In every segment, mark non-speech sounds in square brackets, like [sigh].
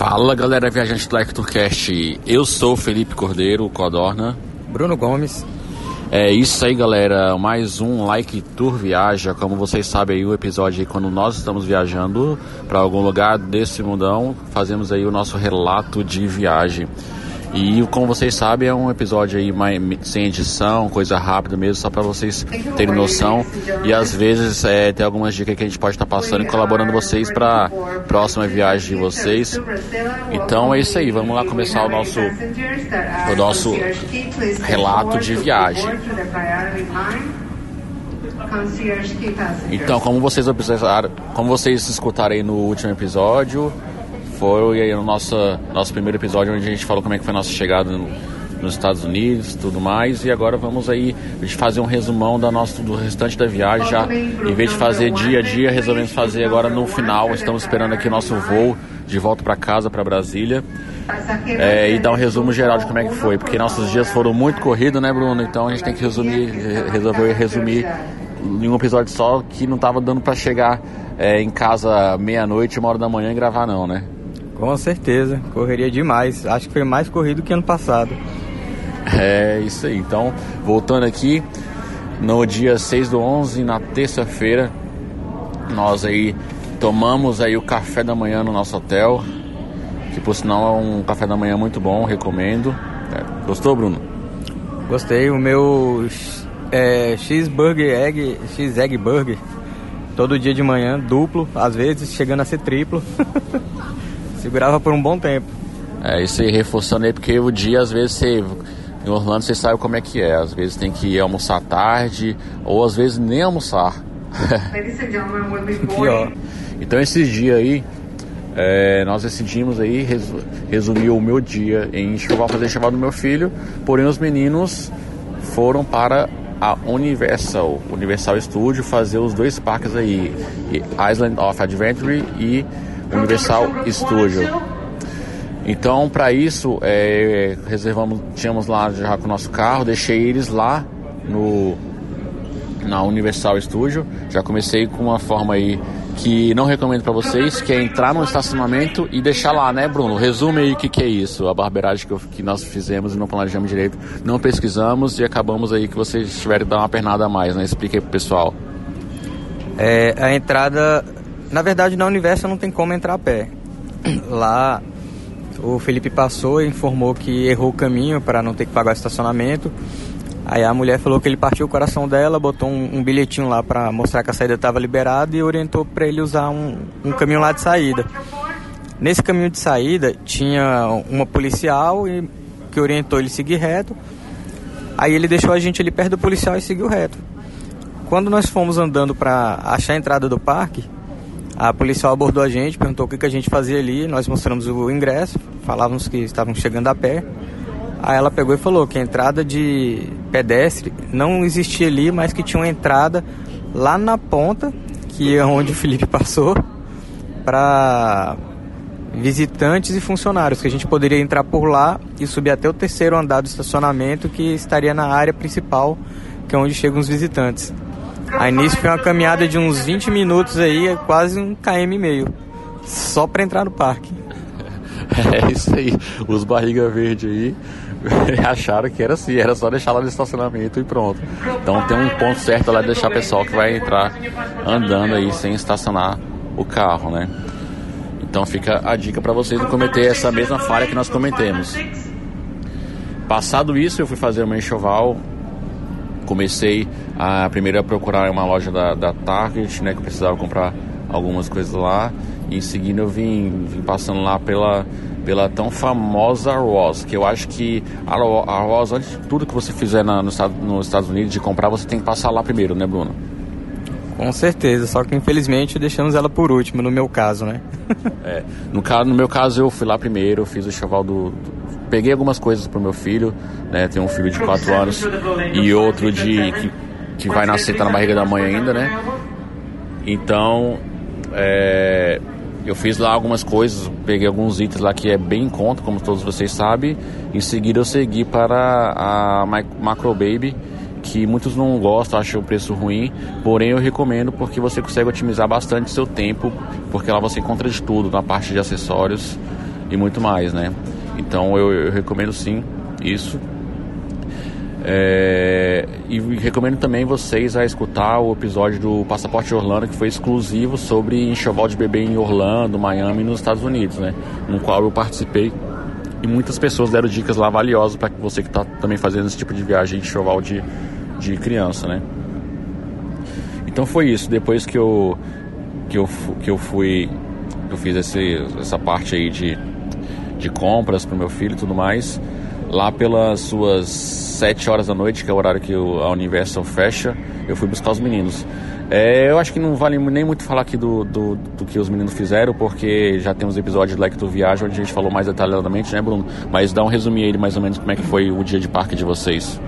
Fala galera viajante do Like Tourcast, eu sou Felipe Cordeiro, Codorna. Bruno Gomes. É isso aí galera, mais um Like Tour Viaja. Como vocês sabem aí, o episódio aí, quando nós estamos viajando para algum lugar desse mundão, fazemos aí o nosso relato de viagem. E como vocês sabem, é um episódio aí mais, sem edição, coisa rápida mesmo, só para vocês terem noção. E às vezes é, tem algumas dicas que a gente pode estar tá passando e colaborando vocês para próxima viagem de vocês. Então é isso aí, vamos lá começar o nosso, o nosso relato de viagem. Então, como vocês observaram, como vocês escutaram aí no último episódio, foi aí o nosso, nosso primeiro episódio onde a gente falou como é que foi a nossa chegada no, nos Estados Unidos tudo mais. E agora vamos aí fazer um resumão da nossa, do restante da viagem. Já, em vez de fazer dia a dia, resolvemos fazer agora no final. Estamos esperando aqui o nosso voo de volta para casa, para Brasília. É, e dar um resumo geral de como é que foi, porque nossos dias foram muito corridos, né, Bruno? Então a gente tem que resumir, resolver resumir em um episódio só que não estava dando para chegar é, em casa meia-noite, uma hora da manhã e gravar, não, né? Com certeza, correria demais. Acho que foi mais corrido que ano passado. É isso aí. Então, voltando aqui, no dia 6 do 11, na terça-feira, nós aí tomamos aí o café da manhã no nosso hotel, que por sinal é um café da manhã muito bom, recomendo. É, gostou, Bruno? Gostei. O meu é, cheeseburger, egg, cheese burger, todo dia de manhã, duplo, às vezes chegando a ser triplo. [laughs] Segurava por um bom tempo. É, isso aí reforçando aí, porque o dia, às vezes, você, em Orlando, você sabe como é que é. Às vezes tem que ir almoçar tarde, ou às vezes nem almoçar. [laughs] Pior. Então, esses dias aí, é, nós decidimos aí resumir o meu dia em enxoval, fazer enxoval do meu filho, porém os meninos foram para a Universal, Universal Studio, fazer os dois parques aí, Island of Adventure e Universal Studio. Então, para isso, é, reservamos, tínhamos lá já com o nosso carro, deixei eles lá no na Universal Studio. Já comecei com uma forma aí que não recomendo para vocês, que é entrar no estacionamento e deixar lá, né, Bruno? Resume aí o que, que é isso, a barbeiragem que, que nós fizemos e não planejamos direito, não pesquisamos e acabamos aí que vocês tiverem que dar uma pernada a mais, né? Explica aí pro pessoal. É, a entrada na verdade, na Universo não tem como entrar a pé. [clears throat] Lá, o Felipe passou e informou que errou o caminho para não ter que pagar o estacionamento. Aí a mulher falou que ele partiu o coração dela, botou um, um bilhetinho lá para mostrar que a saída estava liberada e orientou para ele usar um, um caminho lá de saída. Nesse caminho de saída tinha uma policial e, que orientou ele seguir reto. Aí ele deixou a gente ali perto do policial e seguiu reto. Quando nós fomos andando para achar a entrada do parque, a policial abordou a gente, perguntou o que, que a gente fazia ali, nós mostramos o ingresso, falávamos que estavam chegando a pé. Aí ela pegou e falou que a entrada de pedestre não existia ali, mas que tinha uma entrada lá na ponta, que é onde o Felipe passou, para visitantes e funcionários, que a gente poderia entrar por lá e subir até o terceiro andar do estacionamento, que estaria na área principal, que é onde chegam os visitantes. A início foi uma caminhada de uns 20 minutos aí, quase um km e meio. Só para entrar no parque. [laughs] É isso aí. Os barriga verde aí [laughs] acharam que era assim, era só deixar lá no estacionamento e pronto. Então tem um ponto certo lá de deixar o pessoal que vai entrar andando aí sem estacionar o carro, né? Então fica a dica para vocês não cometer essa mesma falha que nós cometemos. Passado isso, eu fui fazer uma enxoval comecei a primeiro a procurar uma loja da, da Target, né, que eu precisava comprar algumas coisas lá. E em seguida eu vim, vim passando lá pela, pela tão famosa Ross, que eu acho que a, a Ross, antes de tudo que você fizer na, no, nos Estados Unidos de comprar, você tem que passar lá primeiro, né, Bruno? Com certeza, só que infelizmente deixamos ela por último, no meu caso, né? é, no, caso, no meu caso eu fui lá primeiro, fiz o chaval do, do peguei algumas coisas pro meu filho, né? Tem um filho de 4 anos e outro de que, que vai nascer, tá na barriga da mãe ainda, né? Então, é, eu fiz lá algumas coisas, peguei alguns itens lá que é bem em conta, como todos vocês sabem. Em seguida eu segui para a Macro Baby, que muitos não gostam, acham o preço ruim, porém eu recomendo porque você consegue otimizar bastante seu tempo, porque lá você encontra de tudo na parte de acessórios e muito mais, né? Então eu, eu recomendo sim isso. É, e recomendo também vocês a escutar o episódio do Passaporte Orlando que foi exclusivo sobre enxoval de bebê em Orlando, Miami nos Estados Unidos, né? No qual eu participei e muitas pessoas deram dicas lá valiosas para você que está também fazendo esse tipo de viagem de enxoval de, de criança, né? Então foi isso. Depois que eu que eu, que eu fui eu fiz esse, essa parte aí de, de compras para o meu filho e tudo mais lá pelas suas 7 horas da noite, que é o horário que a Universal fecha, eu fui buscar os meninos. É, eu acho que não vale nem muito falar aqui do, do, do, que os meninos fizeram, porque já temos episódios lá que viaja onde a gente falou mais detalhadamente, né, Bruno? Mas dá um resuminho aí mais ou menos como é que foi o dia de parque de vocês.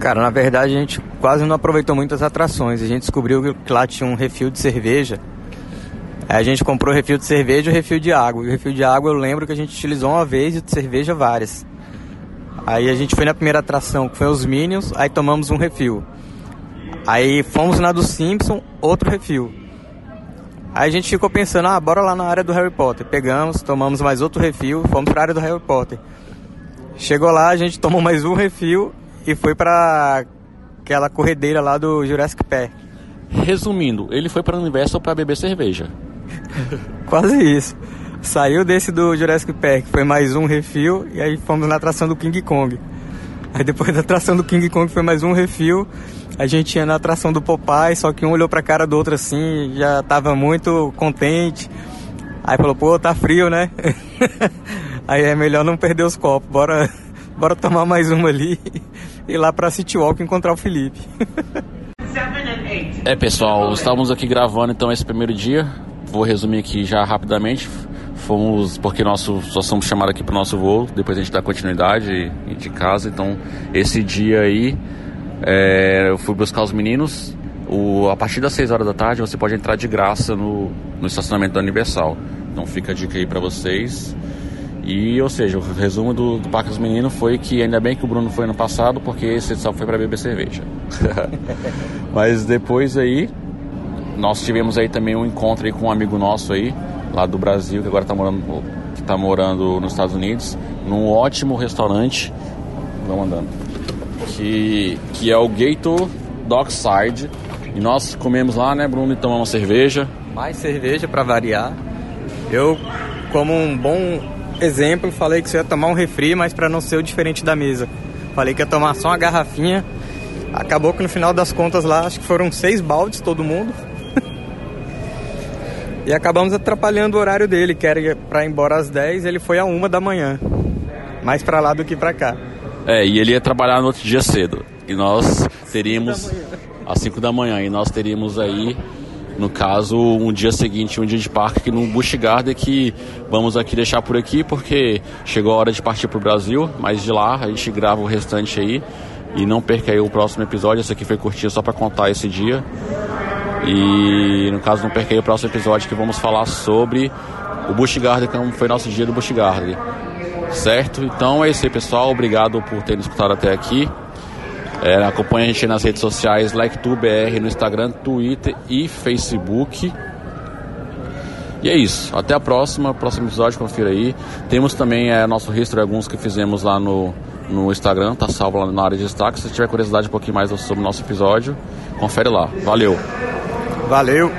Cara, na verdade a gente quase não aproveitou muitas atrações. A gente descobriu que lá tinha um refil de cerveja. A gente comprou refil de cerveja e refil de água. E o refil de água eu lembro que a gente utilizou uma vez e de cerveja várias. Aí a gente foi na primeira atração, que foi os Minions, aí tomamos um refil. Aí fomos na do Simpson, outro refil. Aí a gente ficou pensando, ah, bora lá na área do Harry Potter. Pegamos, tomamos mais outro refil, fomos pra área do Harry Potter. Chegou lá, a gente tomou mais um refil e foi pra aquela corredeira lá do Jurassic Park. Resumindo, ele foi para o universo para beber cerveja. [laughs] Quase isso. Saiu desse do Jurassic Park, foi mais um refil, e aí fomos na atração do King Kong. Aí depois [laughs] da atração do King Kong foi mais um refil, a gente ia na atração do Popeye, só que um olhou pra cara do outro assim, já tava muito contente. Aí falou, pô, tá frio, né? [laughs] aí é melhor não perder os copos, bora, bora tomar mais uma ali e ir lá pra City Walk encontrar o Felipe. é pessoal, estávamos aqui gravando então esse primeiro dia. Vou resumir aqui já rapidamente. Fomos, porque nosso, só somos chamados aqui para o nosso voo, depois a gente dá continuidade de casa. Então, esse dia aí, é, eu fui buscar os meninos. O, a partir das 6 horas da tarde, você pode entrar de graça no, no estacionamento da Universal. Então, fica a dica aí para vocês. E, ou seja, o resumo do, do Parque dos Meninos foi que ainda bem que o Bruno foi ano passado, porque esse só foi para beber cerveja. [laughs] Mas depois aí, nós tivemos aí também um encontro aí com um amigo nosso aí, lá do Brasil, que agora está morando, tá morando nos Estados Unidos, num ótimo restaurante. Vamos andando. Que, que é o Gator Dockside. E nós comemos lá, né, Bruno, e tomamos cerveja. Mais cerveja para variar. Eu, como um bom exemplo, falei que você ia tomar um refri, mas para não ser o diferente da mesa. Falei que ia tomar só uma garrafinha. Acabou que no final das contas lá, acho que foram seis baldes todo mundo. E acabamos atrapalhando o horário dele, que era para ir embora às 10, ele foi a uma da manhã. Mais para lá do que para cá. É, e ele ia trabalhar no outro dia cedo. E nós teríamos às 5 da manhã e nós teríamos aí no caso, um dia seguinte, um dia de parque aqui no Busch Garden que vamos aqui deixar por aqui porque chegou a hora de partir para o Brasil, mas de lá a gente grava o restante aí e não perca aí o próximo episódio, esse aqui foi curtinho só para contar esse dia. E no caso, não perca o próximo episódio que vamos falar sobre o Busch Garden, que foi nosso dia do Busch Garden. Certo? Então é isso aí, pessoal. Obrigado por terem escutado até aqui. É, acompanhe a gente nas redes sociais, LikeTubeBR no Instagram, Twitter e Facebook. E é isso. Até a próxima. Próximo episódio, confira aí. Temos também é, nosso history, alguns que fizemos lá no, no Instagram, tá salvo lá na área de destaque. Se tiver curiosidade um pouquinho mais sobre o nosso episódio, confere lá. Valeu! Valeu!